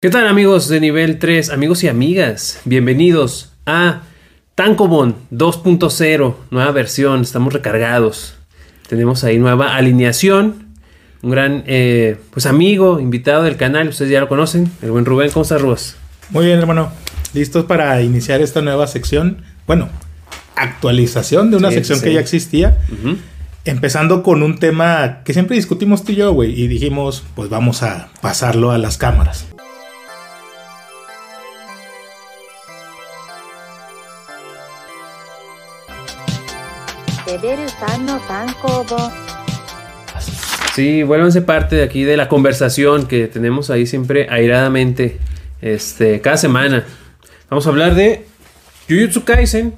¿Qué tal amigos de nivel 3, amigos y amigas? Bienvenidos a Tankobon 2.0, nueva versión, estamos recargados. Tenemos ahí nueva alineación. Un gran eh, pues amigo, invitado del canal, ustedes ya lo conocen, el buen Rubén, ¿cómo estás Rubén? Muy bien hermano, listos para iniciar esta nueva sección. Bueno, actualización de una Sí, sección sí. que ya existía. Empezando con un tema que siempre discutimos tú y yo, güey. Y dijimos, pues vamos a pasarlo a las cámaras. Sí, vuélvanse parte de aquí de la conversación que tenemos ahí siempre airadamente, este, cada semana. Vamos a hablar de Jujutsu Kaisen.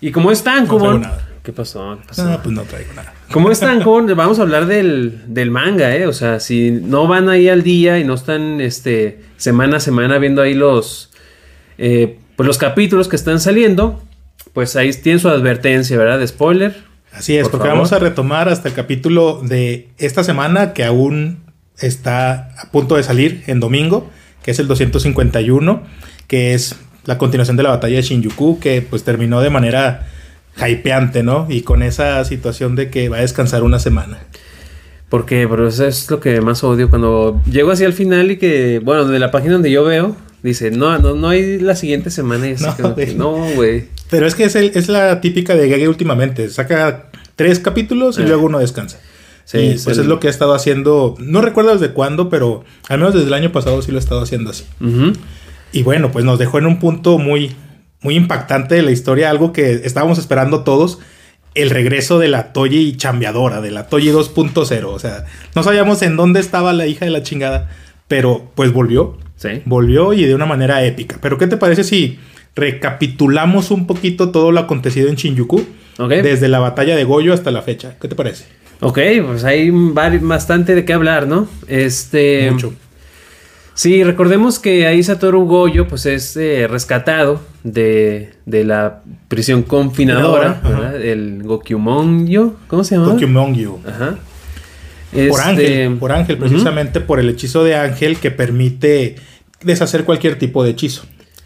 Y como es Tankobon... nada. ¿Qué pasó? ¿Qué pasó? No, pues no traigo nada. Como es Tankobon, vamos a hablar del, del manga, ¿eh? O sea, si no van ahí al día y no están este, semana a semana viendo ahí los, eh, pues los capítulos que están saliendo, pues ahí tienen su advertencia, ¿verdad? De spoiler. Así es, Por porque favor. vamos a retomar hasta el capítulo de esta semana que aún está a punto de salir en domingo, que es el 251, que es la continuación de la batalla de Shinjuku, que pues terminó de manera hypeante, ¿no? Y con esa situación de que va a descansar una semana. Porque, pero eso es lo que más odio cuando llego así al final y que, bueno, de la página donde yo veo, dice, no, no, no hay la siguiente semana y No, güey. no, güey. Pero es que es, el- es la típica de Gege últimamente. Saca tres capítulos y Eh. luego uno descansa. Sí, y es pues el- es lo que ha estado haciendo. No recuerdo desde cuándo, pero al menos desde el año pasado sí lo ha estado haciendo así. Y bueno, pues nos dejó en un punto muy, muy impactante de la historia, algo que estábamos esperando todos. El regreso de la Toyi chambeadora, de la Toyi 2.0. O sea, no sabíamos en dónde estaba la hija de la chingada, pero pues volvió. Sí. Volvió y de una manera épica. Pero ¿qué te parece si recapitulamos un poquito todo lo acontecido en Shinjuku? Desde la batalla de Goyo hasta la fecha. ¿Qué te parece? Ok, pues hay bastante de qué hablar, ¿no? Este... Mucho. Sí, recordemos que ahí Satoru Goyo pues es eh, rescatado de, de la prisión confinadora, ¿verdad? El Gokyumonyo, ¿cómo se llama? Gokyumongyu. Ajá. Por Este, Ángel, por Ángel, precisamente por el hechizo de Ángel que permite deshacer cualquier tipo de hechizo.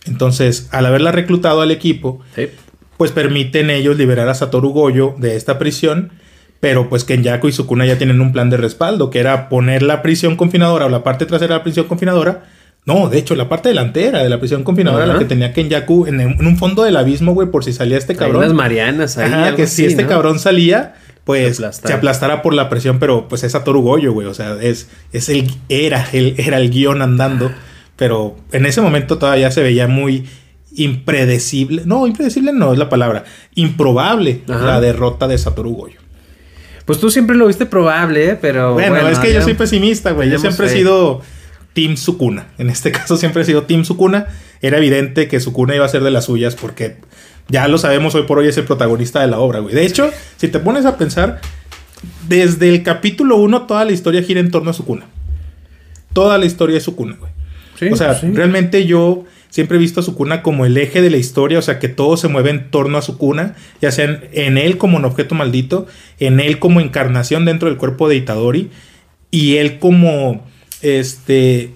Entonces, al haberla reclutado al equipo, Sí. pues permiten ellos liberar a Satoru Goyo de esta prisión, pero pues Kenyaku y Sukuna ya tienen un plan de respaldo, que era poner la prisión confinadora o la parte trasera de la prisión confinadora. No, de hecho, la parte delantera de la prisión confinadora, la que tenía Kenyaku en, en un fondo del abismo, güey, por si salía este Hay cabrón. unas Marianas ahí. Ajá, que si este ¿no? cabrón salía, pues Se se, aplastara. por la presión, pero pues es Satoru Goyo, güey. O sea, es, es el, era, el, era el guion andando. Pero en ese momento todavía se veía muy impredecible. No, impredecible no es la palabra. Improbable Ajá. la derrota de Satoru Goyo. Pues tú siempre lo viste probable, ¿eh? Pero Bueno, es que yo soy pesimista, güey. Yo siempre he sido Team Sukuna. En este caso siempre he sido Team Sukuna. Era evidente que Sukuna iba a ser de las suyas porque ya lo sabemos hoy por hoy es el protagonista de la obra, güey. De hecho, si te pones a pensar, desde el capítulo 1 toda la historia gira en torno a Sukuna. Toda la historia es Sukuna, güey. Sí, o sea, sí. realmente yo siempre he visto a Sukuna como el eje de la historia, o sea, que todo se mueve en torno a Sukuna, ya sea en, en él como un objeto maldito, en él como encarnación dentro del cuerpo de Itadori, y él como este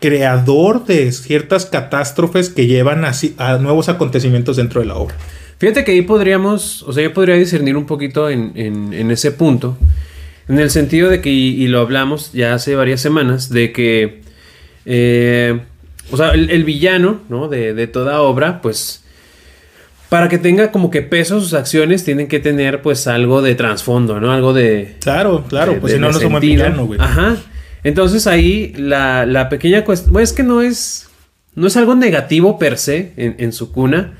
creador de ciertas catástrofes que llevan así a nuevos acontecimientos dentro de la obra. Fíjate que ahí podríamos, o sea, yo podría discernir un poquito en, en- en ese punto, en el sentido de que, y, y lo hablamos ya hace varias semanas, de que, eh, o sea, el, el villano, ¿no? De, de toda obra, pues, para que tenga como que peso sus acciones, tienen que tener, pues, algo de trasfondo, ¿no? Algo de... Claro, claro, de- pues de- si no, no somos villano, güey. Ajá. Entonces ahí la, la pequeña cuestión, bueno, es que no es, no es algo negativo per se en, en su cuna,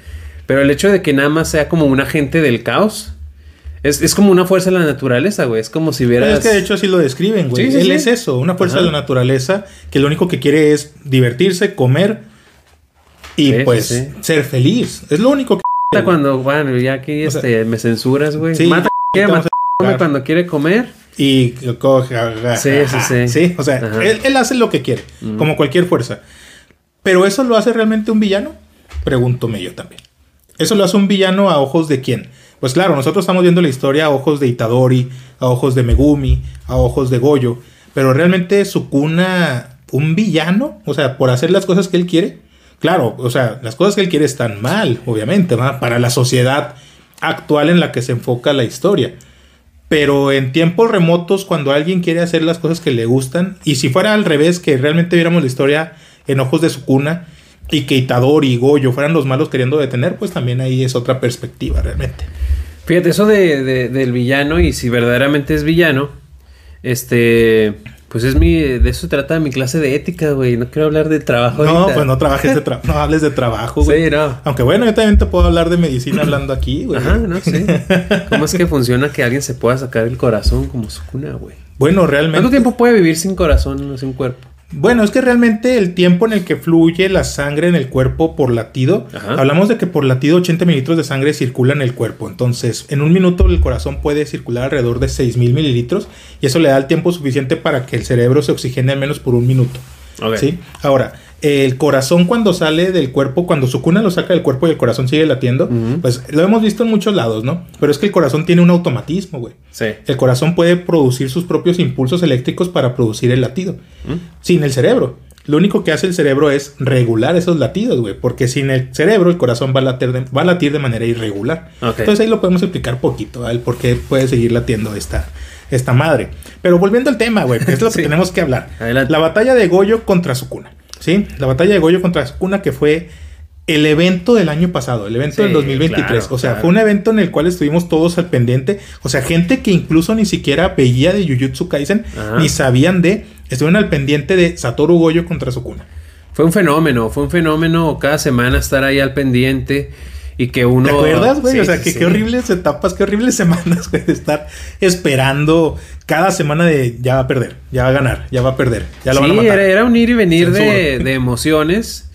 pero el hecho de que nada más sea como un agente del caos, es, es como una fuerza de la naturaleza, güey. Es como si Pero vieras... es que de hecho así lo describen, güey. Sí, sí, Él sí. es eso, una fuerza Ajá. de la naturaleza que lo único que quiere es divertirse, comer y Sí, sí, pues sí. ser feliz. Es lo único que Mata cuando, bueno, ya aquí O sea, este, me censuras, güey. sí, mata, quiere vamos a cuando quiere comer. y coge. Sí, sí, ajá, sí. o sea, él, él hace lo que quiere, como cualquier fuerza. Pero eso lo hace realmente un villano? Pregúntome yo también. ¿Eso lo hace un villano a ojos de quién? Pues claro, nosotros estamos viendo la historia a ojos de Itadori, a ojos de Megumi, a ojos de Goyo, pero realmente Sukuna un villano, o sea, por hacer las cosas que él quiere. Claro, o sea, las cosas que él quiere están mal, obviamente, ¿va? para la sociedad actual en la que se enfoca la historia. Pero en tiempos remotos, cuando alguien quiere hacer las cosas que le gustan, y si fuera al revés, que realmente viéramos la historia en ojos de su cuna, y que Itadori y Goyo fueran los malos queriendo detener, pues también ahí es otra perspectiva realmente. Fíjate, eso de, de- del villano, y si verdaderamente es villano, este, pues es mi, de eso trata mi clase de ética, güey. No quiero hablar de trabajo. No, ahorita. pues no trabajes de tra- no hables de trabajo, güey. Sí, no. Aunque bueno, yo también te puedo hablar de medicina hablando aquí, güey. Ajá, no sé. ¿Cómo es que funciona que alguien se pueda sacar el corazón como su cuna, güey? Bueno, ¿Cuánto realmente. tiempo puede vivir sin corazón sin cuerpo? Bueno, es que realmente el tiempo en el que fluye la sangre en el cuerpo por latido, Ajá. hablamos de que por latido 80 mililitros de sangre circulan en el cuerpo. Entonces, en un minuto el corazón puede circular alrededor de 6000 mililitros y eso le da el tiempo suficiente para que el cerebro se oxigene al menos por un minuto. ¿Sí? Ahora, el corazón cuando sale del cuerpo, cuando su cuna lo saca del cuerpo y el corazón sigue latiendo, pues lo hemos visto en muchos lados, ¿no? Pero es que el corazón tiene un automatismo, güey. Sí. El corazón puede producir sus propios impulsos eléctricos para producir el latido. Sin el cerebro. Lo único que hace el cerebro es regular esos latidos, güey. Porque sin el cerebro el corazón va a latir de, va a latir de manera irregular. Ok. Entonces ahí lo podemos explicar poquito, ¿vale? el por qué puede seguir latiendo esta, esta madre. Pero volviendo al tema, güey, que es lo que Sí. tenemos que hablar. Adelante. La batalla de Goyo contra Sukuna. ¿Sí? La batalla de Goyo contra Sukuna que fue el evento del año pasado, el evento Sí, del 2023. claro, o sea, claro. fue un evento en el cual estuvimos todos al pendiente. O sea, gente que incluso ni siquiera veía de Jujutsu Kaisen, Ajá. ni sabían de, estuvieron al pendiente de Satoru Goyo contra Sukuna. Fue un fenómeno, fue un fenómeno cada semana estar ahí al pendiente y que uno... ¿Te acuerdas, güey? Sí, o sea, que sí. qué horribles etapas, qué horribles semanas, güey, de estar esperando cada semana de ya va a perder, ya va a ganar, ya va a perder, ya lo sí, van a matar. Era, era un ir y venir de, de emociones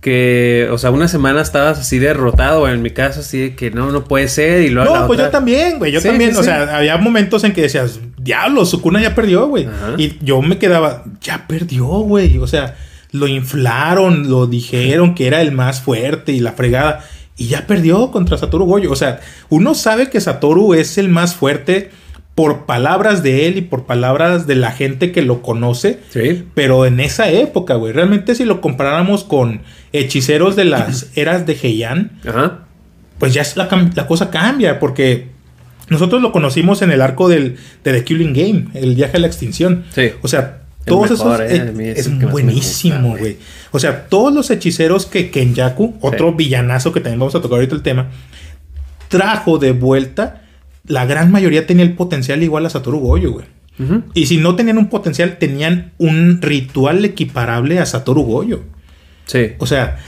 que, o sea, una semana estabas así derrotado, en mi caso así de que no, no puede ser y luego No, la pues otra- yo también, güey. Yo también. o sea, había momentos en que decías, diablo, Sukuna ya perdió, güey. Y yo me quedaba, ya perdió, güey. O sea, lo inflaron, lo dijeron que era el más fuerte y la fregada. Y ya perdió contra Satoru Goyo. O sea, uno sabe que Satoru es el más fuerte por palabras de él y por palabras de la gente que lo conoce. Sí. Pero en esa época, güey, realmente si lo comparáramos con hechiceros de las eras de Heian, Ajá. pues ya es la, cosa cambia, porque nosotros lo conocimos en el arco del, de The Killing Game, el viaje a la extinción. Sí. O sea, todos mejor, esos... eh, eh, es buenísimo, güey. O sea, todos los hechiceros que Kenyaku, otro villanazo que también vamos a tocar ahorita el tema, trajo de vuelta, la gran mayoría tenía el potencial igual a Satoru Goyo, güey. Y si no tenían un potencial, tenían un ritual equiparable a Satoru Goyo. Sí. O sea,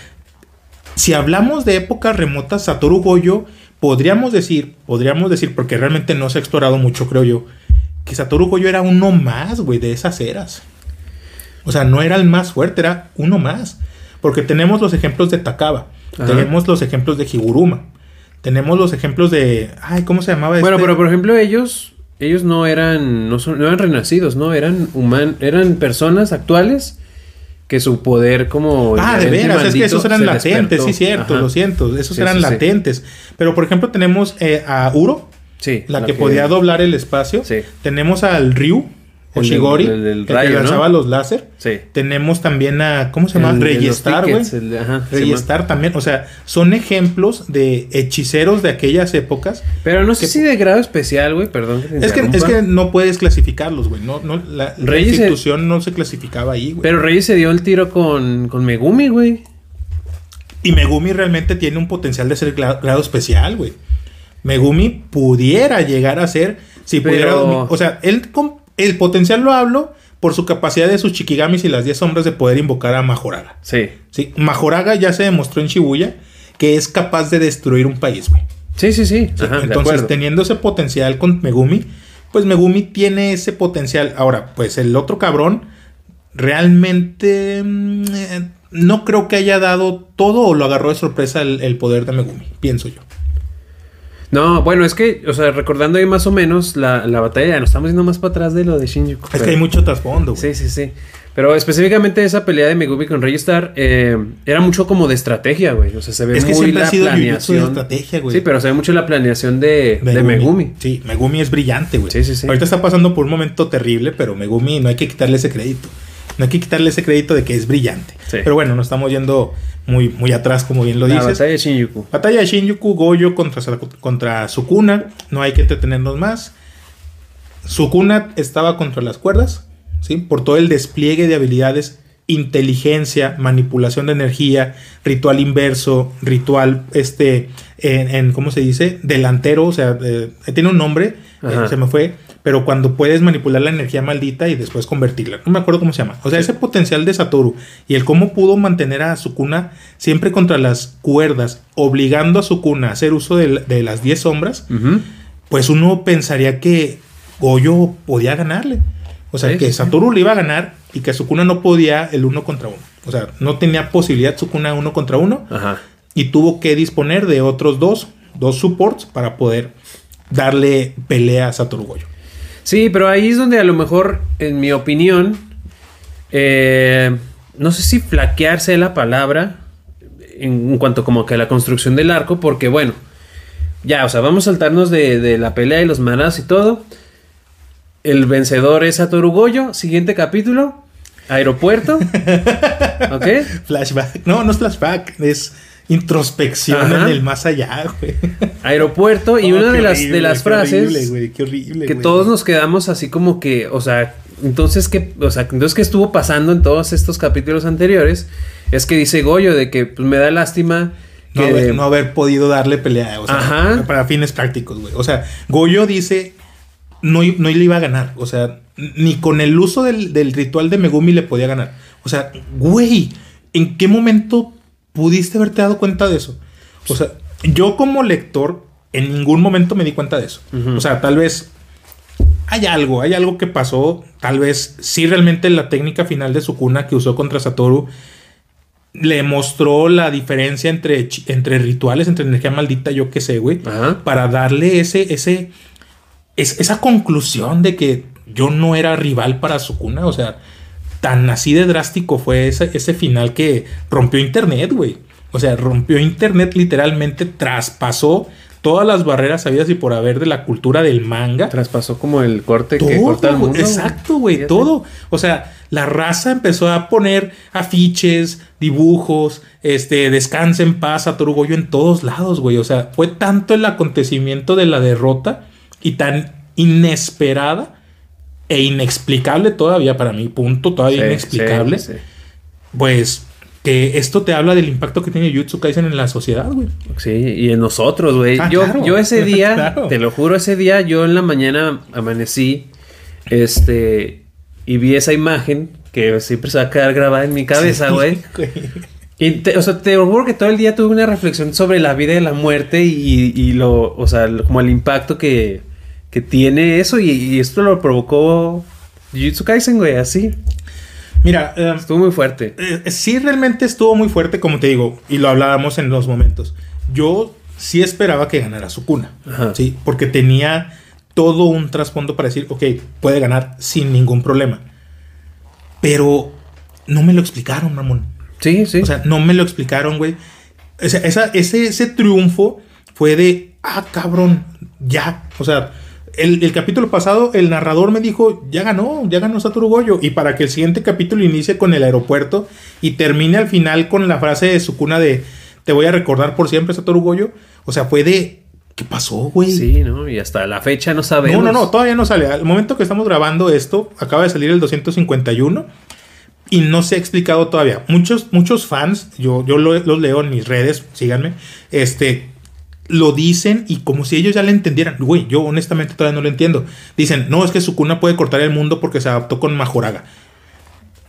si hablamos de épocas remotas, Satoru Goyo, podríamos decir, podríamos decir, porque realmente no se ha explorado mucho, creo yo, que Satoru Goyo era uno más, güey, de esas eras. O sea, no era el más fuerte, era uno más. Porque tenemos los ejemplos de Takaba, Ajá. tenemos los ejemplos de Higuruma, tenemos los ejemplos de. Ay, ¿cómo se llamaba Bueno, este? pero por ejemplo ellos, ellos no eran, no, son, no eran renacidos, ¿no? Eran human, eran personas actuales que su poder como... Ah, de veras, es que esos eran latentes, despertó. sí, cierto, Ajá. lo siento, esos Sí, eran sí, sí. latentes. Pero por ejemplo, tenemos eh, a Uro, Sí. la que, podía doblar el espacio. Sí. Tenemos al Ryu, o El el que rayo, ¿no? lanzaba los láser. Sí. Tenemos también a, ¿cómo se llama? Registrar, güey. Registrar también, o sea, son ejemplos de hechiceros de aquellas épocas. Pero no sé Que- si de grado especial, güey, perdón que Es que, es que no puedes clasificarlos, güey. No, no, la, la institución no se clasificaba ahí, güey. Pero Reyes se dio el tiro con, con Megumi, güey. Y Megumi realmente tiene un potencial de ser gra- grado especial, güey. Megumi pudiera llegar a ser, si Pero- pudiera, o sea, él con- el potencial lo hablo por su capacidad de sus Shikigamis y las 10 sombras de poder invocar a Majoraga. Sí. Sí, Majoraga ya se demostró en Shibuya que es capaz de destruir un país, güey. Sí, sí, sí. Sí, Ajá, de Entonces, teniendo ese potencial con Megumi, pues Megumi tiene ese potencial. Ahora, pues el otro cabrón realmente mm, eh, no creo que haya dado todo o lo agarró de sorpresa el, el poder de Megumi, pienso yo. No, bueno, es que, o sea, recordando ahí más o menos la, la batalla, nos estamos yendo más para atrás de lo de Shinjuku. Es pero- que hay mucho trasfondo, güey. Sí, sí, sí. Pero específicamente esa pelea de Megumi con Registrar eh, era mucho como de estrategia, güey. O sea, se ve Es que muy siempre la ha sido de planeación. estrategia, güey. Sí, pero se ve mucho la planeación de de Megumi. Sí, Megumi es brillante, güey. Sí, sí, sí. Ahorita está pasando por un momento terrible, pero Megumi no hay que quitarle ese crédito. No hay que quitarle ese crédito de que es brillante. Sí. Pero bueno, nos estamos yendo muy, muy atrás, como bien lo La dices. batalla de Shinjuku. Batalla de Shinjuku, Goyo contra, contra Sukuna. No hay que entretenernos más. Sukuna estaba contra las cuerdas, ¿sí? Por todo el despliegue de habilidades, inteligencia, manipulación de energía, ritual inverso, ritual, este, en, en- ¿cómo se dice? Delantero, o sea, eh, tiene un nombre, eh, se me fue, pero cuando puedes manipular la energía maldita y después convertirla. No me acuerdo cómo se llama. O sea, ese potencial de Satoru y el cómo pudo mantener a Sukuna siempre contra las cuerdas, obligando a Sukuna a hacer uso de, de las 10 sombras, pues uno pensaría que Goyo podía ganarle. O sea, Sí, que sí. Satoru le iba a ganar y que Sukuna no podía el uno contra uno. O sea, no tenía posibilidad Sukuna uno contra uno Ajá. y tuvo que disponer de otros dos, dos supports para poder darle pelea a Satoru Goyo. Sí, pero ahí es donde a lo mejor, en mi opinión, eh, no sé si flaquearse la palabra en, cuanto como que a la construcción del arco, porque bueno, ya, o sea, vamos a saltarnos de, de la pelea y los manas y todo. El vencedor es Satoru Goyo. Siguiente capítulo. Aeropuerto. ¿Ok? Flashback. No, no es flashback, es introspección Ajá. en el más allá, güey. Aeropuerto. Y Oh, una de las, horrible, de las qué horrible, frases güey, qué horrible, que güey. todos nos quedamos así como que, o sea, entonces qué, o sea, entonces qué estuvo pasando en todos estos capítulos anteriores es que dice Goyo de que pues me da lástima No que haber, no haber podido darle pelea, o sea, Ajá. para fines prácticos, güey. O sea, Goyo dice, no, no le iba a ganar, o sea, ni con el uso del, del ritual de Megumi le podía ganar. O sea, güey, ¿en qué momento pudiste haberte dado cuenta de eso? O sea, yo como lector, en ningún momento me di cuenta de eso. O sea, tal vez hay algo, hay algo que pasó. Tal vez sí realmente la técnica final de Sukuna que usó contra Satoru le mostró la diferencia entre, entre rituales, entre energía maldita, yo qué sé, güey. Para darle ese, ese, es- esa conclusión de que yo no era rival para Sukuna. O sea, tan así de drástico fue ese, ese final que rompió internet, güey. O sea, rompió internet literalmente, traspasó todas las barreras habidas y por haber de la cultura del manga. traspasó como el corte Todo, que corta el mundo. Exacto, güey, todo. O sea, la raza empezó a poner afiches, dibujos, este, descansa en paz, Satoru Goyo en todos lados, güey. O sea, fue tanto el acontecimiento de la derrota y tan inesperada e inexplicable todavía para mi punto, todavía Sí, inexplicable. sí, sí. Pues que esto te habla del impacto que tiene Jutsu Kaisen en la sociedad, güey. Sí, y en nosotros, güey. Ah, yo, claro. yo ese día, Claro. te lo juro, ese día yo en la mañana amanecí, este, y vi esa imagen que siempre se va a quedar grabada en mi cabeza, güey. Y te- o sea, te juro que todo el día tuve una reflexión sobre la vida y la muerte y, y lo, o sea, lo- como el impacto que, que tiene eso y, y esto lo provocó Jujutsu Kaisen, güey, así. Mira, eh, Estuvo muy fuerte. Eh, sí, realmente estuvo muy fuerte, como te digo, y lo hablábamos en los momentos. Yo sí esperaba que ganara Sukuna, Ajá. sí, porque tenía todo un trasfondo para decir, ok, puede ganar sin ningún problema. Pero no me lo explicaron, mamón. Sí, sí. O sea, no me lo explicaron, güey. O sea, esa- ese, ese triunfo fue de, ah, cabrón, ya. O sea, el, el capítulo pasado, el narrador me dijo, ya ganó, ya ganó Satoru Goyo. Y para que el siguiente capítulo inicie con el aeropuerto y termine al final con la frase de Sukuna de, te voy a recordar por siempre, Satoru Goyo. O sea, fue de, ¿qué pasó, güey? sí, ¿no? Y hasta la fecha no sabemos. No, no, no, todavía no sale. Al momento que estamos grabando esto, acaba de salir el 251 y no se ha explicado todavía. Muchos, muchos fans, yo, yo lo- los leo en mis redes, síganme, este, lo dicen y como si ellos ya le entendieran. Güey, yo honestamente todavía no lo entiendo. Dicen, no, es que Sukuna puede cortar el mundo porque se adaptó con Majoraga.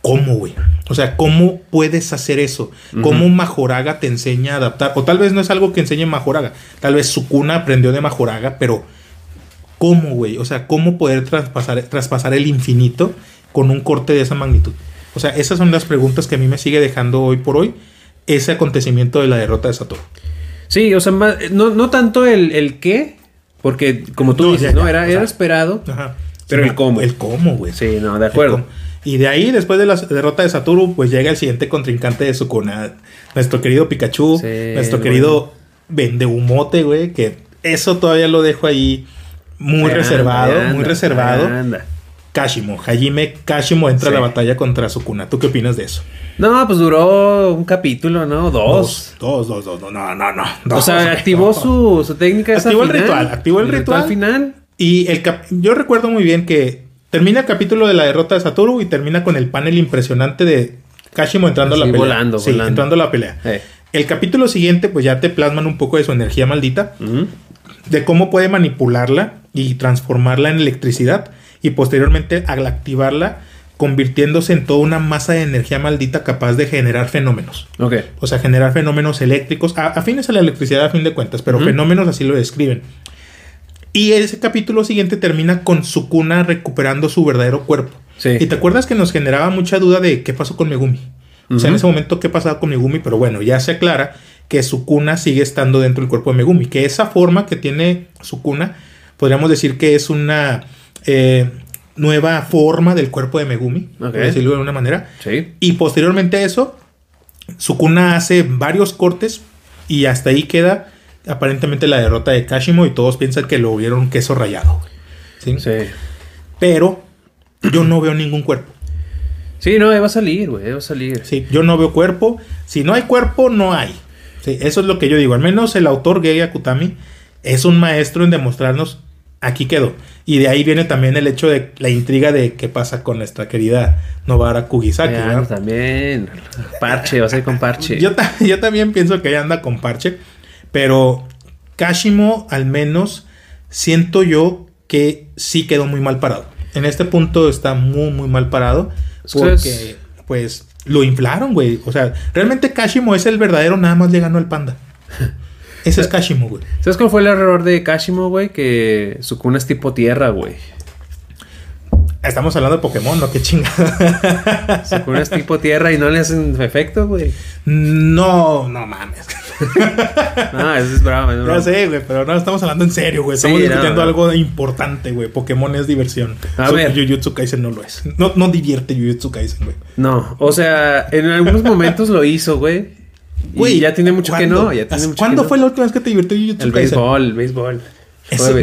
¿Cómo, güey? O sea, ¿cómo puedes hacer eso? ¿Cómo Majoraga te enseña a adaptar? O tal vez no es algo que enseñe Majoraga. Tal vez Sukuna aprendió de Majoraga, pero ¿cómo, güey? O sea, ¿cómo poder traspasar, traspasar el infinito con un corte de esa magnitud? O sea, esas son las preguntas que a mí me sigue dejando hoy por hoy ese acontecimiento de la derrota de Satoru. Sí, o sea, no, no tanto el, el qué, porque como tú No, dices, ya, ¿no? Era, o era sea, esperado. Ajá. Pero Sí, el cómo. El cómo, güey. Sí, no, de acuerdo. Y de ahí, después de la derrota de Satoru, pues llega el siguiente contrincante de Sukuna. Nuestro querido Pikachu. Sí, nuestro bueno. querido Vendehumote, güey. Que eso todavía lo dejo ahí muy Anda, reservado. anda, muy reservado. anda. Kashimo. Hajime Kashimo entra Sí. a la batalla contra Sukuna. ¿Tú qué opinas de eso? No, pues duró un capítulo, ¿no? Dos. Dos, dos, dos. No, no, no. no. o Dos, sea, activó no. su, su técnica esa Activó el final. ritual, activó el ritual. final. Y el cap- yo recuerdo muy bien que termina el capítulo de la derrota de Satoru y termina con el panel impresionante de Kashimo entrando a la pelea. volando, sí, volando. entrando a la pelea. Eh. El capítulo siguiente, pues ya te plasman un poco de su energía maldita, de cómo puede manipularla y transformarla en electricidad y posteriormente al activarla convirtiéndose en toda una masa de energía maldita capaz de generar fenómenos. Ok. O sea, generar fenómenos eléctricos, a- afines a la electricidad a fin de cuentas, pero fenómenos así lo describen. Y ese capítulo siguiente termina con Sukuna recuperando su verdadero cuerpo. Sí. Y te acuerdas que nos generaba mucha duda de qué pasó con Megumi. O sea, en ese momento, ¿qué pasaba con Megumi? Pero bueno, ya se aclara que Sukuna sigue estando dentro del cuerpo de Megumi. Que esa forma que tiene Sukuna, podríamos decir que es una eh, nueva forma del cuerpo de Megumi, por decirlo de alguna manera. Sí. Y posteriormente a eso, Sukuna hace varios cortes y hasta ahí queda aparentemente la derrota de Kashimo y todos piensan que lo vieron queso rayado. ¿sí? Sí. Pero yo no veo ningún cuerpo. Sí, no, ahí va a salir, güey. Va a salir. Sí, yo no veo cuerpo. Si no hay cuerpo, no hay. Sí, eso es lo que yo digo. Al menos el autor Gei Akutami es un maestro en demostrarnos aquí quedó. Y de ahí viene también el hecho de la intriga de qué pasa con nuestra querida Novara Kugisaki. ¿verdad? también. Parche, va a ser con parche. Yo, ta- yo también pienso que ella anda con parche, pero Kashimo al menos siento yo que sí quedó muy mal parado. En este punto está muy, muy mal parado porque es- pues lo inflaron, güey. O sea, realmente Kashimo es el verdadero, nada más le ganó al panda. Ese es Kashimo, güey. ¿Sabes cuál fue el error de Kashimo, güey? Que su cuna es tipo tierra, güey. Estamos hablando de Pokémon, ¿no? Qué chingada. Su cuna es tipo tierra y no le hacen efecto, güey. No, no mames. Ah, eso es bravo, es Ya bravo. sé, güey, pero no estamos hablando en serio, güey. Estamos Sí, no, discutiendo no. algo importante, güey. Pokémon es diversión. A Su- ver. Jujutsu Kaisen no lo es. No, no divierte Jujutsu Kaisen, güey. No, o sea, en algunos momentos lo hizo, güey. Güey, Y ya tiene mucho que no. Ya tiene mucho ¿Cuándo que fue no. la última vez que te divirtió Jujutsu El Kaisen? béisbol, el béisbol. Eso-.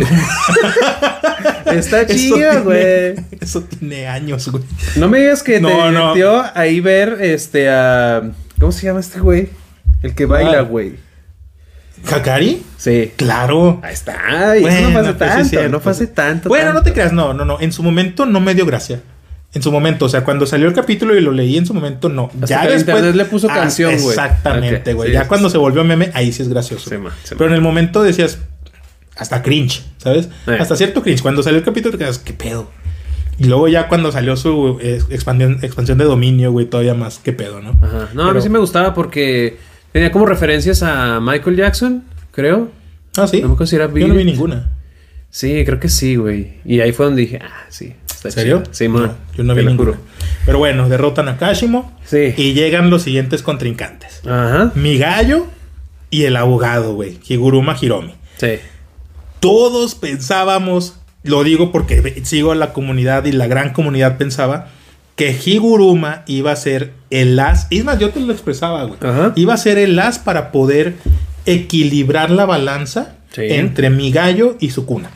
Está chido, güey. Eso tiene años, güey. No me digas que No, te no. divirtió ahí ver este a. ¿Cómo se llama este güey? El que baila, güey. ¿Hakari? Sí. Claro. Ahí está. Y eso Bueno, no pasa pues tanto. no pasa tanto. Bueno, no te creas, no, no, no. En su momento no me dio gracia. En su momento, o sea, cuando salió el capítulo y lo leí en su momento, no. Hasta que el internet le puso canción, güey. Exactamente, güey. sí, ya cuando se volvió meme, ahí sí es gracioso. Sí. Pero en el momento decías, hasta cringe, ¿sabes? Eh. Hasta cierto cringe. Cuando salió el capítulo, te quedas, ¿qué pedo? Y luego ya cuando salió su eh, expansión, expansión de dominio, güey, todavía más, ¿qué pedo, no? Ajá. No, a mí sí me gustaba porque tenía como referencias a Michael Jackson, creo. Ah, sí. No me Yo no vi ninguna. Sí, creo que sí, güey. Y ahí fue donde dije, ah, sí. Está ¿En serio? chido. Sí. No, yo no vi lo juro. Pero bueno, derrotan a Kashimo. Sí. Y llegan los siguientes contrincantes. Ajá. Mi gallo y el abogado, güey. Higuruma Hiromi. Sí. Todos pensábamos, lo digo porque sigo a la comunidad y la gran comunidad pensaba que Higuruma iba a ser el as. Es más, yo te lo expresaba, güey. Ajá. Iba a ser el as para poder equilibrar la balanza Sí. entre mi gallo y su cuna.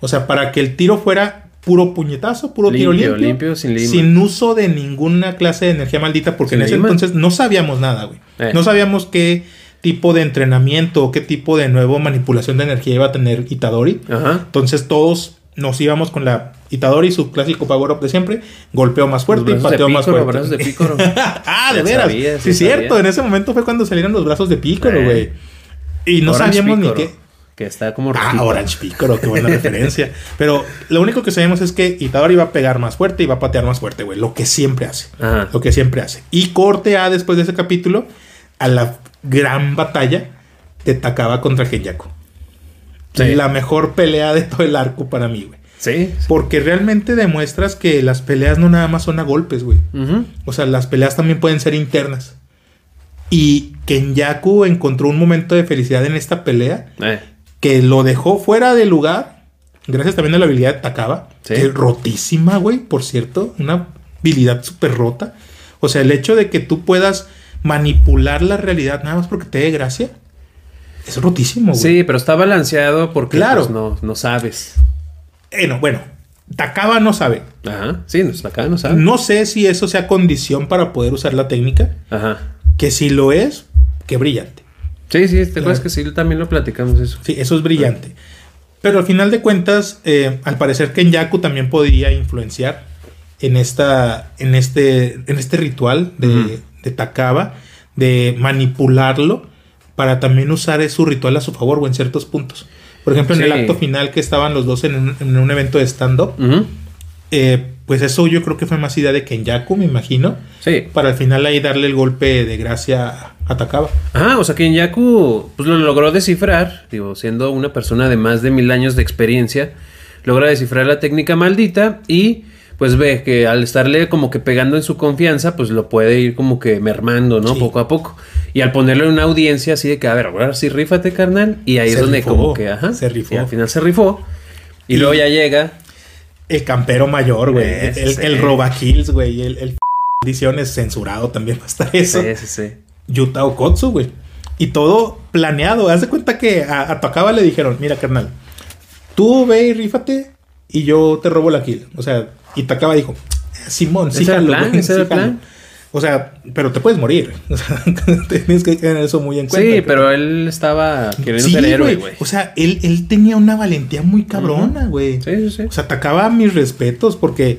O sea, para que el tiro fuera puro puñetazo, puro tiro Limpio, limpio. limpio, sin. Sin uso de ninguna clase de energía maldita, porque Sin en ese lima. entonces no sabíamos nada, güey. Eh. No sabíamos qué tipo de entrenamiento qué tipo de nuevo manipulación de energía iba a tener Itadori. Ajá. Entonces todos nos íbamos con la Itadori, su clásico power up de siempre, golpeo más fuerte y pateo más fuerte. brazos de ah, de veras. sabía, sí, sí cierto. En ese momento fue cuando salieron los brazos de Pícoro, Eh. güey. Y no Orange sabíamos ni qué. Que está como Ah, rojito. Orange Pícoro, qué buena referencia. Pero lo único que sabemos es que Itadori va a pegar más fuerte y va a patear más fuerte, güey. Lo que siempre hace. Ajá. Lo que siempre hace. Y corte A después de ese capítulo a la gran batalla de Takaba contra Genyaku. Sí. La mejor pelea de todo el arco para mí, güey. Sí. Porque realmente demuestras que las peleas no nada más son a golpes, güey. O sea, las peleas también pueden ser internas. Y Kenyaku encontró un momento de felicidad en esta pelea Eh. Que lo dejó fuera de lugar. Gracias también a la habilidad de Takaba. Sí. Que rotísima, güey, por cierto. Una habilidad súper rota. O sea, el hecho de que tú puedas manipular la realidad nada más porque te dé gracia. Es rotísimo, güey. Sí, pero está balanceado porque Claro. pues, no, no sabes. Eh, no, bueno, Takaba no sabe. Ajá. Sí, acá no sabe. No sé si eso sea condición para poder usar la técnica. Ajá. Que si lo es, que brillante. Sí, sí, te acuerdas Claro. que sí, también lo platicamos eso. Sí, eso es brillante. Pero al final de cuentas, eh, al parecer Kenyaku también podía influenciar en, esta, en, este, en este ritual de, Takaba, de manipularlo para también usar su ritual a su favor o en ciertos puntos. Por ejemplo, en el acto final que estaban los dos en un, en un evento de stand-up, eh, pues eso yo creo que fue más idea de Kenyaku, me imagino, Sí. para al final ahí darle el golpe de gracia a Takaba. Ajá, o sea que Yaku pues lo logró descifrar, digo, siendo una persona de más de mil años de experiencia, logra descifrar la técnica maldita y pues ve que al estarle como que pegando en su confianza, pues lo puede ir como que mermando, ¿no? Sí. Poco a poco. Y al ponerlo en una audiencia así de que, a ver, ahora sí rífate, carnal. Y ahí Se es donde rifó, como que, ajá. se rifó. Y al final se rifó. Y, Y- luego ya llega. El campero mayor, güey. El, el roba kills, güey. El, el ediciones censurado también va a estar eso. Sí, sí, sí. Yuta Okotsu, güey. Y todo planeado. Haz de cuenta que a, a Takaba le dijeron, mira, carnal, tú ve y rífate y yo te robo la kill. O sea, y Takaba dijo, Simón, sí, jalo, plan, güey, sí jalo". plan. O sea, pero te puedes morir. O sea, tienes que tener eso muy en cuenta. Sí, pero él estaba queriendo Sí, ser héroe, güey. güey. O sea, él, él tenía una valentía muy cabrona, güey. Sí, sí, sí. O sea, atacaba mis respetos porque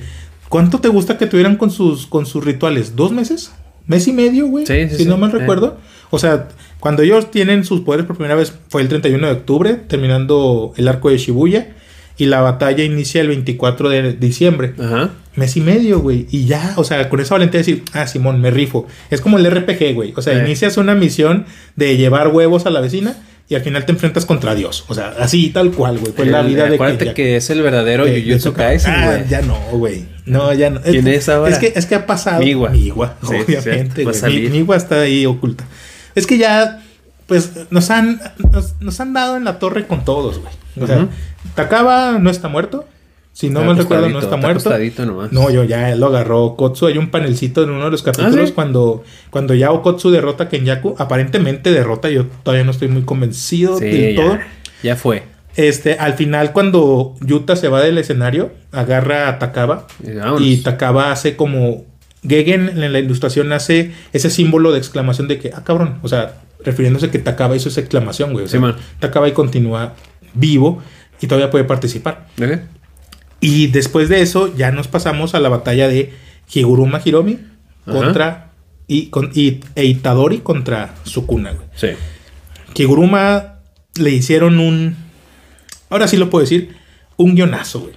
¿cuánto te gusta que tuvieran con sus con sus rituales? ¿Dos meses? ¿Mes y medio, güey? Sí, sí, si sí. no mal Eh. recuerdo. O sea, cuando ellos tienen sus poderes por primera vez fue el 31 de octubre, terminando el arco de Shibuya. Y la batalla inicia el 24 de diciembre. Ajá. Mes y medio, güey. Y ya, o sea, con esa valentía de decir, ah, Simón, me rifo. Es como el RPG, güey. O sea, Eh. inicias una misión de llevar huevos a la vecina y al final te enfrentas contra Dios. O sea, así tal cual, güey. Pues la vida de Acuérdate que es el verdadero de- Jujutsu Kaisen, Ah, güey. ya no, güey. No, ya no. ¿Quién es ahora? Es que, es que ha pasado. Miwa. Miwa, Sí, obviamente. güey. Miwa está ahí oculta. Es que ya, pues, nos han, nos, nos han dado en la torre con todos, güey. O sea. Takaba no está muerto. Si no mal recuerdo, no está está muerto. nomás. No, yo ya lo agarró Kotsu. Hay un panelcito en uno de los capítulos ¿Ah, sí? cuando, cuando ya Okotsu derrota a Kenyaku. Aparentemente derrota. Yo todavía no estoy muy convencido Sí, del ya, todo. ya fue. Este, al final, cuando Yuta se va del escenario, agarra a Takaba. Y Takaba hace como. Gegen en la ilustración hace ese símbolo de exclamación de que, ah, cabrón. O sea, refiriéndose que Takaba hizo esa exclamación, güey. O sea, Sí, man. Takaba y continúa vivo y todavía puede participar. ¿Ok? Y después de eso, ya nos pasamos a la batalla de Higuruma Hiromi Ajá. contra. Y, con, y e Itadori contra Sukuna, güey. Sí. Kiguruma le hicieron un. Ahora sí lo puedo decir. Un guionazo, güey.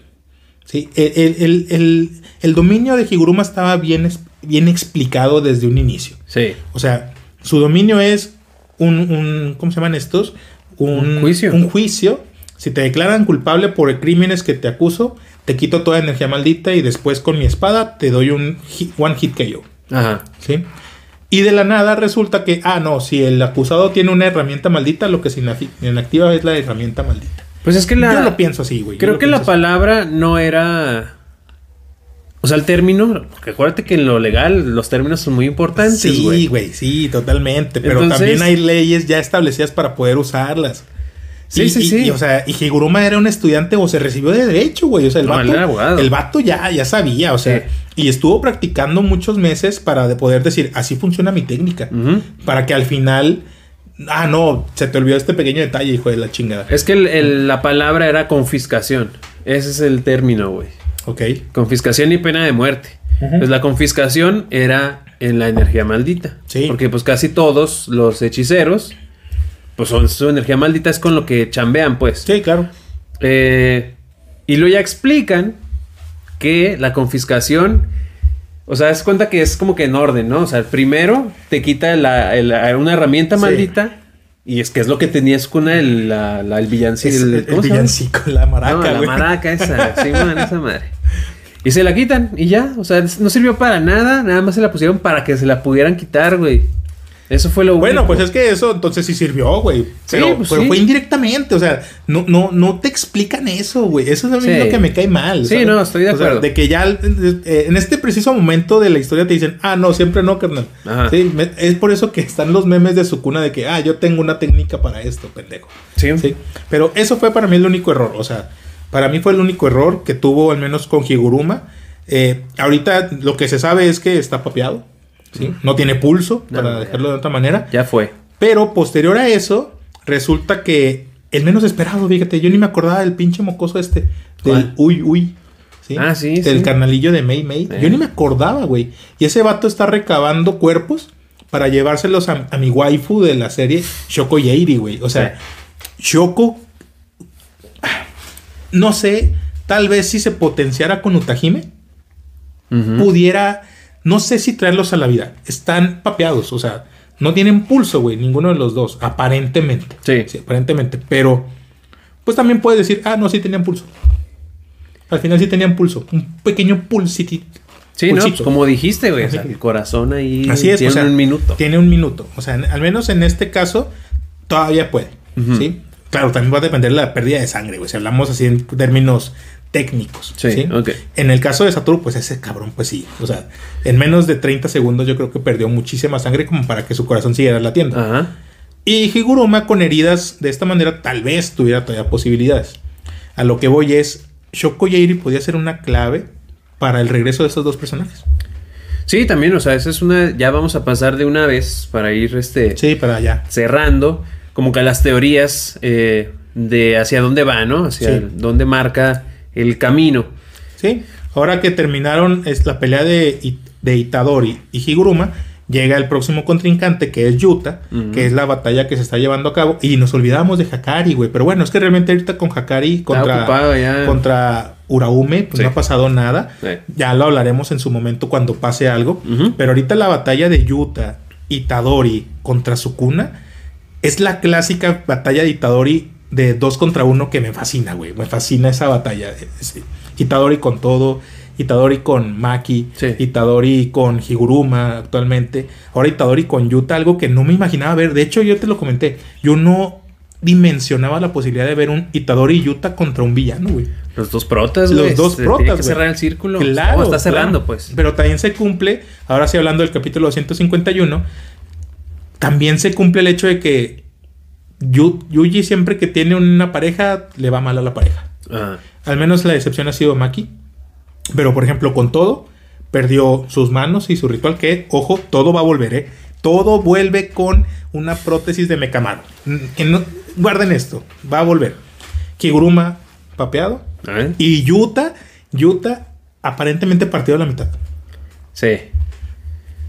Sí, el, el- el- el- dominio de Higuruma estaba bien, bien explicado desde un inicio. Sí. O sea, su dominio es un. un- ¿Cómo se llaman estos? Un juicio. Un juicio. Si te declaran culpable por crímenes que te acuso, te quito toda energía maldita y después con mi espada te doy un hit- one hit KO. Ajá. ¿sí? Y de la nada resulta que, ah, no, si el acusado tiene una herramienta maldita, lo que se inactiva es la herramienta maldita. Pues es que la. Yo lo pienso así, güey. Creo que la así. palabra no era. O sea, el término. Porque acuérdate que en lo legal los términos son muy importantes, Sí, güey. güey, sí, totalmente. Pero Entonces- también hay leyes ya establecidas para poder usarlas. Sí, Y- sí, y- sí. y, o sea, y Higuruma era un estudiante o se recibió de derecho, güey. O sea, el No, vato, era abogado. el vato ya, ya sabía, o sea, Sí. y estuvo practicando muchos meses para de poder decir, así funciona mi técnica. Para que al final, ah, no, se te olvidó este pequeño detalle, hijo de la chingada. Es que el- el- la palabra era confiscación. Ese es el término, güey. Ok. Confiscación y pena de muerte. Pues la confiscación era en la energía maldita. Sí. Porque pues casi todos los hechiceros, pues son su energía maldita es con lo que chambean, pues. Sí, claro. Eh, y luego ya explican que la confiscación, o sea, es cuenta que es como que en orden, ¿no? O sea, primero te quita la- una herramienta Sí. maldita y es que es lo que tenías con el, la, la- el villancico. El- el, la maraca, No, la güey. maraca esa, sí, man, esa madre. Y se la quitan y ya, o sea, no sirvió para nada, nada más se la pusieron para que se la pudieran quitar, güey. Eso fue lo Bueno, único. pues es que eso entonces sí sirvió, güey. Pero, pues pero sí. fue indirectamente, o sea, no, no, no te explican eso, güey. Eso es Sí. lo que me cae mal. Sí, no, estoy de O sea, acuerdo. de que ya eh, en este preciso momento de la historia te dicen, ah, no, siempre no, carnal. Ajá. Sí, me- es por eso que están los memes de su cuna de que, ah, yo tengo una técnica para esto, pendejo. Sí. Sí. Pero eso fue para mí el único error. O sea, Para mí fue el único error que tuvo, al menos con Higuruma. Eh, ahorita lo que se sabe es que está papeado. ¿Sí? No tiene pulso, No, para dejarlo de otra manera. Ya fue. Pero posterior a eso, resulta que el menos esperado, fíjate, yo ni me acordaba del pinche mocoso este. Del ¿Cuál? uy uy. ¿sí? Ah, sí, Del sí. carnalillo de Mei Mei. Eh. Yo ni me acordaba, güey. Y ese vato está recabando cuerpos para llevárselos a, a mi waifu de la serie Shoko Yairi, güey. O sea, Shoko. No sé, tal vez si se potenciara con Utahime, pudiera. No sé si traerlos a la vida. Están papeados, o sea, no tienen pulso, güey, ninguno de los dos, aparentemente. Sí. aparentemente. Pero, pues también puedes decir, ah, no, sí tenían pulso. Al final sí tenían pulso. Un pequeño pulsiti. Sí, no, pues como dijiste, güey. o sea, el corazón ahí Así es, tiene o sea, un minuto. Tiene un minuto. O sea, en- al menos en este caso, todavía puede. ¿Sí? Claro, también va a depender de la pérdida de sangre, güey. Si hablamos así en términos técnicos. Sí, ok. En el caso de Satoru, pues ese cabrón, pues sí. O sea, en menos de 30 segundos yo creo que perdió muchísima sangre como para que su corazón siguiera latiendo. Ajá. Y Higuruma con heridas de esta manera tal vez tuviera todavía posibilidades. A lo que voy es, Shoko Yairi podía ser una clave para el regreso de estos dos personajes. Sí, también, o sea, esa es una. Ya vamos a pasar de una vez para ir este Sí, para allá. cerrando. Como que las teorías eh, de hacia dónde va, ¿no? Hacia Sí. dónde marca el camino. Sí, ahora que terminaron es la pelea de, de Itadori y Higuruma, llega el próximo contrincante que es Yuta, que es la batalla que se está llevando a cabo. Y nos olvidamos de Hakari, güey. Pero bueno, es que realmente ahorita con Hakari contra, contra Uraume, pues Sí. no ha pasado nada. Sí. Ya lo hablaremos en su momento cuando pase algo. Pero ahorita la batalla de Yuta, Itadori contra Sukuna es la clásica batalla de Itadori de dos contra uno que me fascina, güey. Me fascina esa batalla. Es- Itadori con todo, Itadori con Maki, Sí. Itadori con Higuruma actualmente, ahora Itadori con Yuta, algo que no me imaginaba ver. De hecho, yo te lo comenté, yo no dimensionaba la posibilidad de ver un Itadori y Yuta contra un villano, güey. Los dos protas, Los dos Se tiene protas, que cerrar el círculo. Claro. Oh, está cerrando, claro. pues. Pero también se cumple, ahora sí hablando del capítulo 251, también se cumple el hecho de que Yu- Yuji siempre que tiene una pareja, le va mal a la pareja. Ajá. Al menos la excepción ha sido Maki. Pero por ejemplo, con todo, perdió sus manos y su ritual que, ojo, todo va a volver, ¿eh? Todo vuelve con una prótesis de Mekamaru. Mm, Que no, guarden esto, va a volver. Kiguruma papeado. Y Yuta, Yuta aparentemente partido a la mitad. Sí.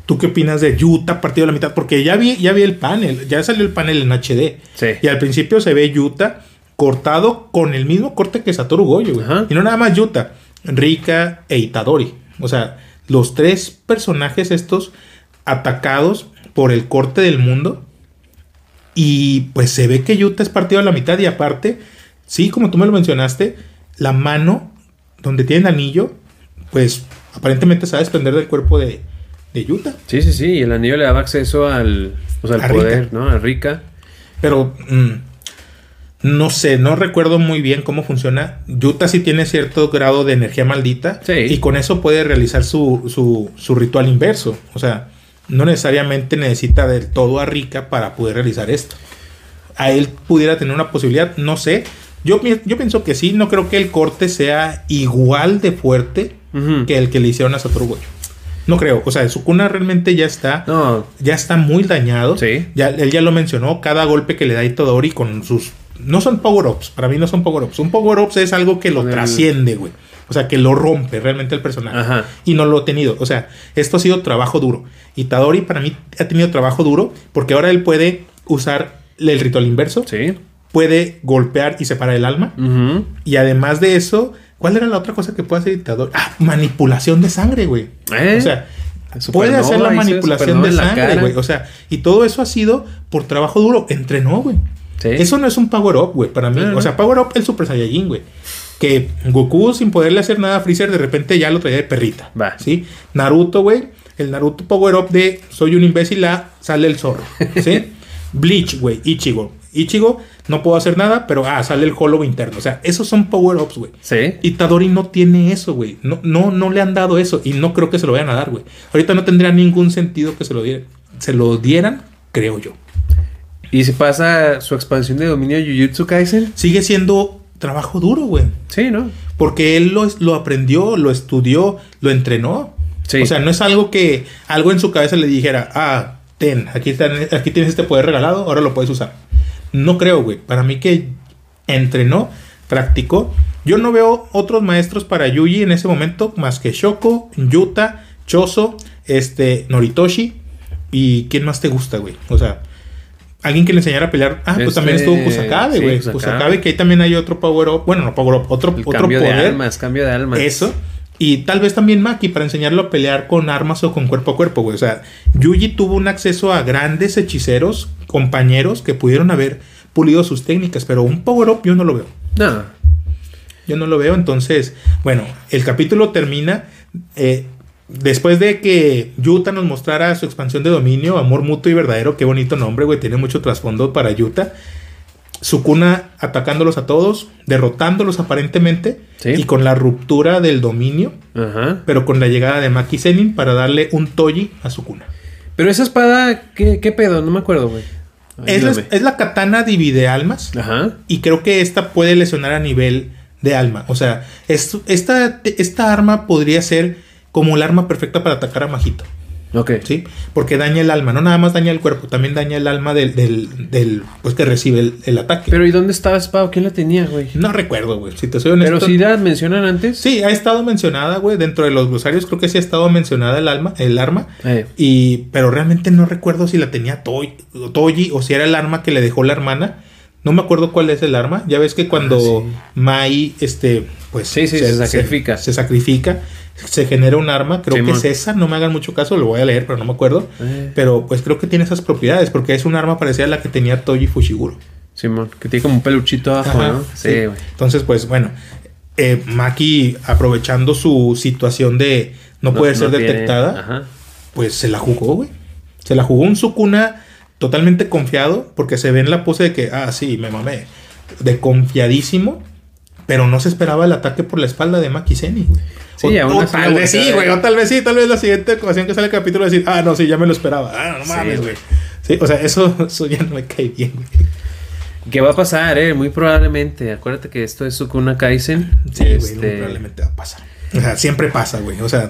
¿Tú qué opinas de Yuta partido a la mitad? Porque ya vi, ya vi el panel, ya salió el panel en HD. Sí. Y al principio se ve Yuta cortado con el mismo corte que Satoru Goyo, güey. Y no nada más Yuta, Rika e Itadori. O sea, los tres personajes estos atacados por el corte del mundo. Y pues se ve que Yuta es partido a la mitad. Y aparte, sí, como tú me lo mencionaste, la mano donde tiene el anillo, pues aparentemente se va a desprender del cuerpo de, de Yuta. Sí, sí, sí. Y el anillo le daba acceso al, pues, al poder. ¿no? A Rika. Pero mm, no sé, no recuerdo muy bien cómo funciona. Yuta sí tiene cierto grado de energía maldita. Sí. Y con eso puede realizar su, su, su ritual inverso. O sea, no necesariamente necesita del todo a Rika para poder realizar esto. A él pudiera tener una posibilidad, no sé. Yo, yo pienso que sí, no creo que el corte sea igual de fuerte que el que le hicieron a Satoru. No creo. O sea, su cuna realmente ya está No. ya está muy dañado. Sí. Ya, él ya lo mencionó, cada golpe que le da Itadori con sus... No son power-ups, para mí no son power-ups. Un power-ups es algo que lo el- trasciende, güey. O sea, que lo rompe realmente el personaje. Ajá. Y no lo ha tenido. O sea, esto ha sido trabajo duro. Itadori para mí ha tenido trabajo duro porque ahora él puede usar el ritual inverso. Sí. Puede golpear y separar el alma. Y además de eso, ¿cuál era la otra cosa que puede hacer Itadori? Ah, manipulación de sangre, güey. ¿Eh? O sea, Supernova, puede hacer la manipulación de sangre, güey. O sea, y todo eso ha sido por trabajo duro. Entrenó, güey. Sí. Eso no es un power up, güey, para mí. O sea, power up el Super Saiyajin, güey. Que Goku, sin poderle hacer nada a Freezer, de repente ya lo traía de perrita. Va. ¿Sí? Naruto, güey. El Naruto power up de soy un imbécil, ah, sale el zorro. ¿Sí? Bleach, güey. Ichigo. Ichigo, no puedo hacer nada, pero ah, sale el hollow interno. O sea, esos son power ups, güey. Sí. Itadori no tiene eso, güey. No, no, no le han dado eso. Y no creo que se lo vayan a dar, güey. Ahorita no tendría ningún sentido que se lo dieran. Se lo dieran, creo yo. ¿Y si pasa su expansión de dominio Jujutsu Kaisen? Sigue siendo trabajo duro, güey. Sí, ¿no? Porque él lo, lo aprendió, lo estudió, lo entrenó. Sí. O sea, no es algo que algo en su cabeza le dijera, ah, ten, aquí, está- aquí tienes este poder regalado, ahora lo puedes usar. No creo, güey. Para mí que entrenó, practicó. Yo no veo otros maestros para Yuji en ese momento más que Shoko, Yuta, Choso, este, Noritoshi. ¿Y quién más te gusta, güey? O sea, alguien que le enseñara a pelear. Ah, pues Este, también estuvo Kusakabe, sí, güey. Kusakabe. Kusakabe, que ahí también hay otro power up. Bueno, no power up, otro, El otro cambio poder. de almas, cambio de almas. Eso. Y tal vez también Maki para enseñarlo a pelear con armas o con cuerpo a cuerpo, güey. O sea, Yuji tuvo un acceso a grandes hechiceros, compañeros que pudieron haber pulido sus técnicas, pero un power up yo no lo veo. No. Yo no lo veo. Entonces, bueno, el capítulo termina eh, después de que Yuta nos mostrara su expansión de dominio, amor mutuo y verdadero. Qué bonito nombre, güey. Tiene mucho trasfondo para Yuta. Sukuna atacándolos a todos, derrotándolos aparentemente, Sí. y con la ruptura del dominio, Ajá. pero con la llegada de Maki Zenin para darle un Toji a Sukuna. Pero esa espada, ¿qué, qué pedo? No me acuerdo, güey. Es la, es la katana divide almas. Ajá. Y creo que esta puede lesionar a nivel de alma. O sea, es- esta, esta arma podría ser como el arma perfecta para atacar a Majito. Ok. ¿Sí? Porque daña el alma. No nada más daña el cuerpo, también daña el alma del, del, del, pues que recibe el, el ataque. Pero ¿y dónde estaba espada? ¿Quién la tenía, güey? no recuerdo, güey. Si te soy honesto. Pero si la mencionan antes. Sí, ha estado mencionada, güey. Dentro de los glosarios creo que sí ha estado mencionada el alma, el arma. Eh, Y, pero realmente no recuerdo si la tenía Toy- Toji o si era el arma que le dejó la hermana. No me acuerdo cuál es el arma. Ya ves que cuando Ah, sí. Mai, este, pues Sí, sí, se sacrifica. Se, sacrifica, se genera un arma. Creo que es esa. No me hagan mucho caso, lo voy a leer, pero no me acuerdo. Eh. Pero pues creo que tiene esas propiedades porque es un arma parecida a la que tenía Toji Fushiguro. Simón, que tiene como un peluchito abajo, Ajá, ¿no? sí. Güey. Entonces, pues bueno, eh, Maki aprovechando su situación de no, poder ser no tiene- detectada Ajá. pues se la jugó, güey. Se la jugó un Sukuna totalmente confiado, porque se ve en la pose de que, ah, sí, me mamé, de confiadísimo, pero no se esperaba el ataque por la espalda de Maki Zeni, güey. Sí, o, tal vez sí, güey, o tal vez sí, tal vez la siguiente ocasión que sale el capítulo decir, ah, no, sí, ya me lo esperaba, ah, no mames, güey. Sí, o sea, eso, eso ya no me cae bien, güey. ¿Qué va a pasar, eh? Muy probablemente. Acuérdate que esto es Sukuna Kaisen. Sí, güey, Este, muy probablemente va a pasar. O sea, siempre pasa, güey. O sea,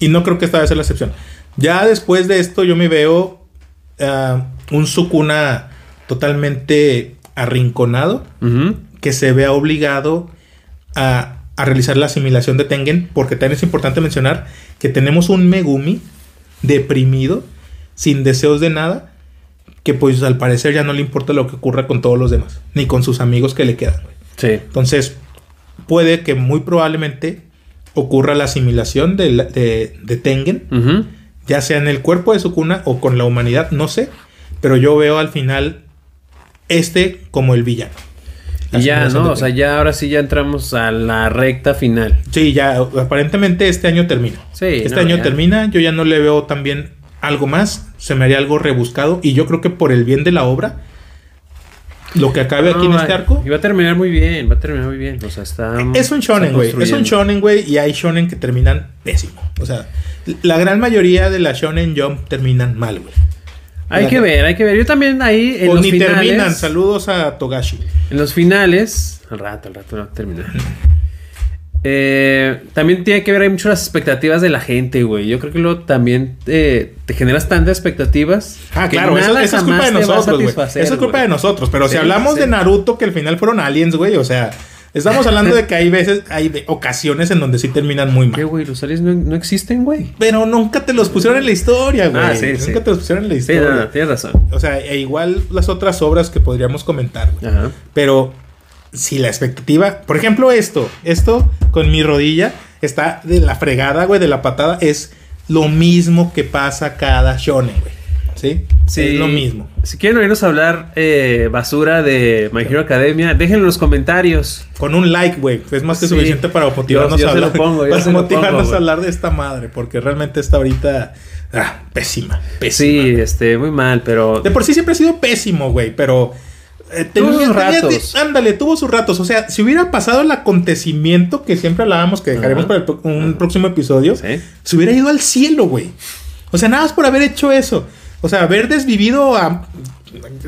y no creo que esta vez sea la excepción. Ya después de esto, yo me veo ah, un Sukuna totalmente arrinconado que se vea obligado a, a realizar la asimilación de Tengen, porque también es importante mencionar que tenemos un Megumi deprimido, sin deseos de nada, que pues al parecer ya no le importa lo que ocurra con todos los demás, ni con sus amigos que le quedan. Sí. Entonces, puede que muy probablemente ocurra la asimilación de, de, de Tengen, ya sea en el cuerpo de Sukuna o con la humanidad, no sé. Pero yo veo al final este como el villano. La Y ya, ¿no? O sea, ya ahora sí ya entramos a la recta final. Sí, ya aparentemente este año termina. Sí, Este no, año ya. termina, yo ya no le veo también algo más, se me haría algo rebuscado y yo creo que por el bien de la obra, lo que acabe aquí en este arco Y va a terminar muy bien, va a terminar muy bien. O sea, está. Es un shonen, güey. Es un shonen, güey. Y hay shonen que terminan pésimo. O sea, la gran mayoría de las shonen jump terminan mal, güey. Hay que ver, hay que ver. Yo también ahí en o los ni finales. terminan. Saludos a Togashi. En los finales. Al rato, al rato a terminar. Eh, también tiene que ver hay mucho las expectativas de la gente, güey. Yo creo que luego también eh, te generas tantas expectativas. Ah, que claro, eso, eso es culpa de nosotros, güey. Eso es culpa güey. de nosotros. Pero si Sí, hablamos sí. de Naruto, que al final fueron aliens, güey. O sea, estamos hablando de que hay veces, hay ocasiones en donde sí terminan muy ¿Qué, mal. güey? Los aliens no, no existen, güey. Pero nunca te los pusieron en la historia, güey. Ah, sí, nunca sí. te los pusieron en la Sí, historia. no, no, tienes razón. O sea, e igual las otras obras que podríamos comentar, güey. Ajá. Pero si la expectativa, por ejemplo, esto, esto con mi rodilla está de la fregada, güey, de la patada, es lo mismo que pasa cada shonen, güey. ¿Sí? Sí. Es lo mismo. Si quieren oírnos hablar eh, basura de My Hero Academia, déjenlo en los comentarios. Con un like, güey, es más que Sí. suficiente para motivarnos Yo- yo a se lo hablar. pongo, para motivarnos pongo, a hablar de esta madre, porque realmente está ahorita ah, pésima, pésima. Sí, este, muy mal, pero. De por sí siempre ha sido pésimo, güey, pero... eh, Tuvo tenía- sus tenía- ratos. ándale, tuvo sus ratos. O sea, si hubiera pasado el acontecimiento que siempre hablábamos, que dejaremos para el un próximo episodio, Sí. se hubiera ido al cielo, güey. O sea, nada más por haber hecho eso. O sea, haber desvivido a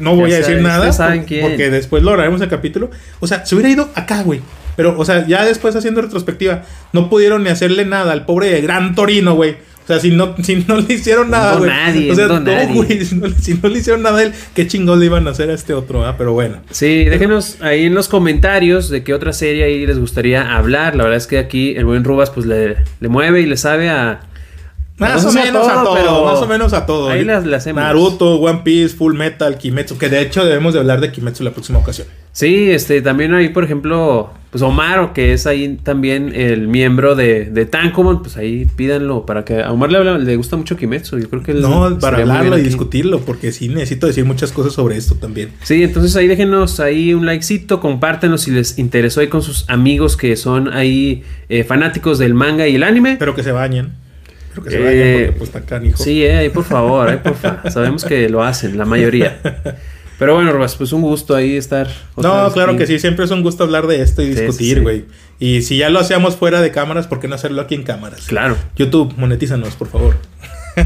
no voy Ya a decir nada por- porque después lo haremos el capítulo. O sea, se hubiera ido acá, güey. Pero, o sea, ya después haciendo retrospectiva, no pudieron ni hacerle nada al pobre Gran Torino, güey. O sea, si no, si no le hicieron nada, No, güey. nadie, o sea, no, nadie. güey. Si no, si no le hicieron nada a él, qué chingón le iban a hacer a este otro, ah? Pero bueno. Sí, déjenos ahí en los comentarios de qué otra serie ahí les gustaría hablar. La verdad es que aquí el buen Rubas pues le, le mueve y le sabe a... Más o a menos a todo, pero más o menos a todo. ahí las- las hacemos. Naruto, One Piece, Full Metal, Kimetsu, que de hecho debemos de hablar de Kimetsu la próxima ocasión. Sí, este, también hay, por ejemplo, pues Omar, que es ahí también el miembro de, de Tancomon, pues ahí pídanlo para que a Omar le, habla- le gusta mucho Kimetsu. Yo creo que él No, para hablarlo y aquí. discutirlo, porque sí necesito decir muchas cosas sobre esto también. Sí, entonces ahí déjenos ahí un likecito, compártenos si les interesó ahí con sus amigos que son ahí eh, fanáticos del manga y el anime. Pero que se bañen. Que se Eh, bañen porque pues está canijo. Sí, eh, ahí por favor, ahí por favor. Sabemos que lo hacen, la mayoría. Pero bueno, Robas, pues un gusto ahí estar. No, claro aquí. que sí, siempre es un gusto hablar de esto y Sí, sí, discutir, sí. güey. Y si ya lo hacíamos fuera de cámaras, ¿por qué no hacerlo aquí en cámaras? Claro, YouTube, monetízanos, por favor.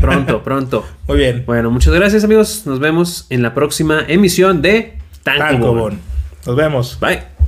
pronto, pronto. Muy bien. Bueno, muchas gracias amigos. Nos vemos en la próxima emisión de Tancobon. Tancobon. Nos vemos. Bye.